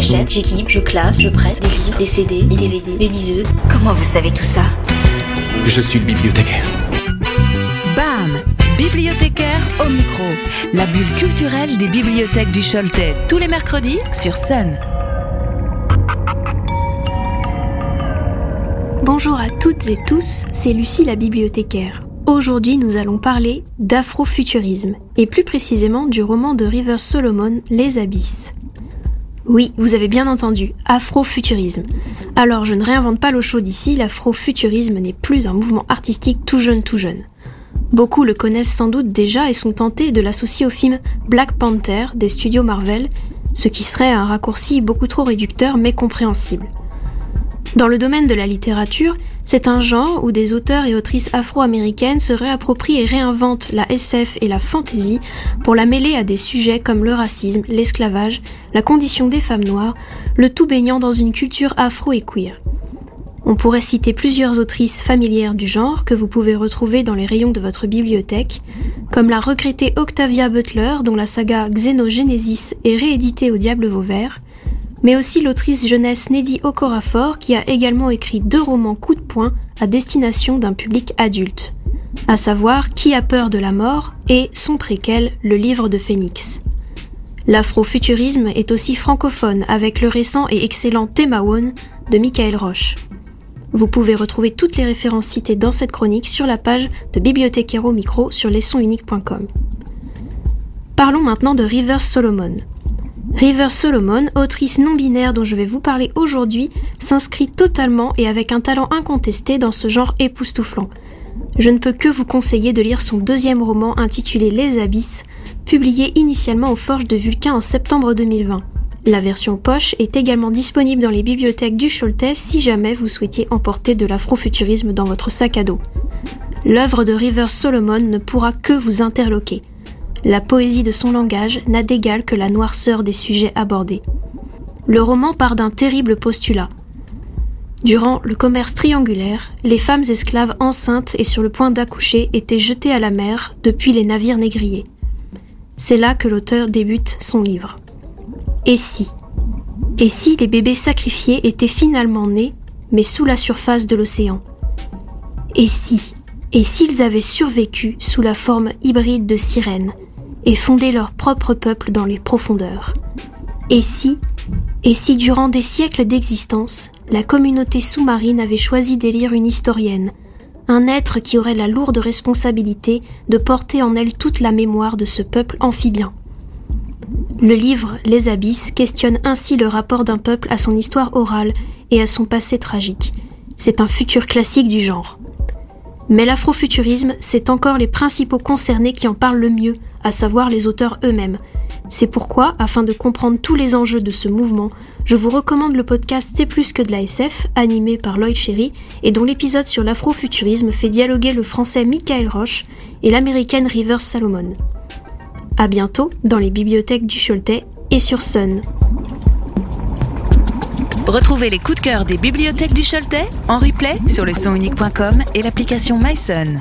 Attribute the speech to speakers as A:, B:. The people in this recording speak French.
A: J'achète, j'équipe, je classe, je prête des livres, des CD, des DVD, des liseuses.
B: Comment vous savez tout ça?
C: Je suis le bibliothécaire.
D: BAM Bibliothécaire au micro. La bulle culturelle des bibliothèques du Choletais. Tous les mercredis sur Sun.
E: Bonjour à toutes et tous, c'est Lucie la bibliothécaire. Aujourd'hui, nous allons parler d'afrofuturisme, et plus précisément du roman de Rivers Solomon, Les Abysses. Oui, vous avez bien entendu, afrofuturisme. Alors, je ne réinvente pas l'eau chaude ici, l'afrofuturisme n'est plus un mouvement artistique tout jeune tout jeune. Beaucoup le connaissent sans doute déjà et sont tentés de l'associer au film Black Panther des studios Marvel, ce qui serait un raccourci beaucoup trop réducteur mais compréhensible. Dans le domaine de la littérature, c'est un genre où des auteurs et autrices afro-américaines se réapproprient et réinventent la SF et la fantasy pour la mêler à des sujets comme le racisme, l'esclavage, la condition des femmes noires, le tout baignant dans une culture afro et queer. On pourrait citer plusieurs autrices familières du genre que vous pouvez retrouver dans les rayons de votre bibliothèque, comme la regrettée Octavia Butler dont la saga Xenogenesis est rééditée au Diable Vauvert, mais aussi l'autrice jeunesse Neddy Okorafor qui a également écrit deux romans coup de poing à destination d'un public adulte, à savoir Qui a peur de la mort et son préquel Le livre de Phénix. L'afrofuturisme est aussi francophone avec le récent et excellent Thémaon de Michael Roche. Vous pouvez retrouver toutes les références citées dans cette chronique sur la page de Bibliothécaire micro sur lesonsuniques.com. Parlons maintenant de Rivers Solomon. River Solomon, autrice non binaire dont je vais vous parler aujourd'hui, s'inscrit totalement et avec un talent incontesté dans ce genre époustouflant. Je ne peux que vous conseiller de lire son deuxième roman intitulé Les Abysses, publié initialement aux Forges de Vulcain en septembre 2020. La version poche est également disponible dans les bibliothèques du Choletais si jamais vous souhaitiez emporter de l'afrofuturisme dans votre sac à dos. L'œuvre de River Solomon ne pourra que vous interloquer. La poésie de son langage n'a d'égal que la noirceur des sujets abordés. Le roman part d'un terrible postulat. Durant le commerce triangulaire, les femmes esclaves enceintes et sur le point d'accoucher étaient jetées à la mer depuis les navires négriers. C'est là que l'auteur débute son livre. Et si? Et si les bébés sacrifiés étaient finalement nés, mais sous la surface de l'océan? Et si? Et s'ils avaient survécu sous la forme hybride de sirènes? Et fonder leur propre peuple dans les profondeurs. Et si, et si durant des siècles d'existence, la communauté sous-marine avait choisi d'élire une historienne, un être qui aurait la lourde responsabilité de porter en elle toute la mémoire de ce peuple amphibien. Le livre Les Abysses questionne ainsi le rapport d'un peuple à son histoire orale et à son passé tragique. C'est un futur classique du genre. Mais l'afrofuturisme, c'est encore les principaux concernés qui en parlent le mieux, à savoir les auteurs eux-mêmes. C'est pourquoi, afin de comprendre tous les enjeux de ce mouvement, je vous recommande le podcast C'est plus que de la SF, animé par Lloyd Cherry, et dont l'épisode sur l'afrofuturisme fait dialoguer le français Michael Roche et l'américaine Rivers Salomon. A bientôt dans les bibliothèques du Choletais et sur Sun.
D: Retrouvez les coups de cœur des bibliothèques du Choletais en replay sur le sonunique.com et l'application MySun.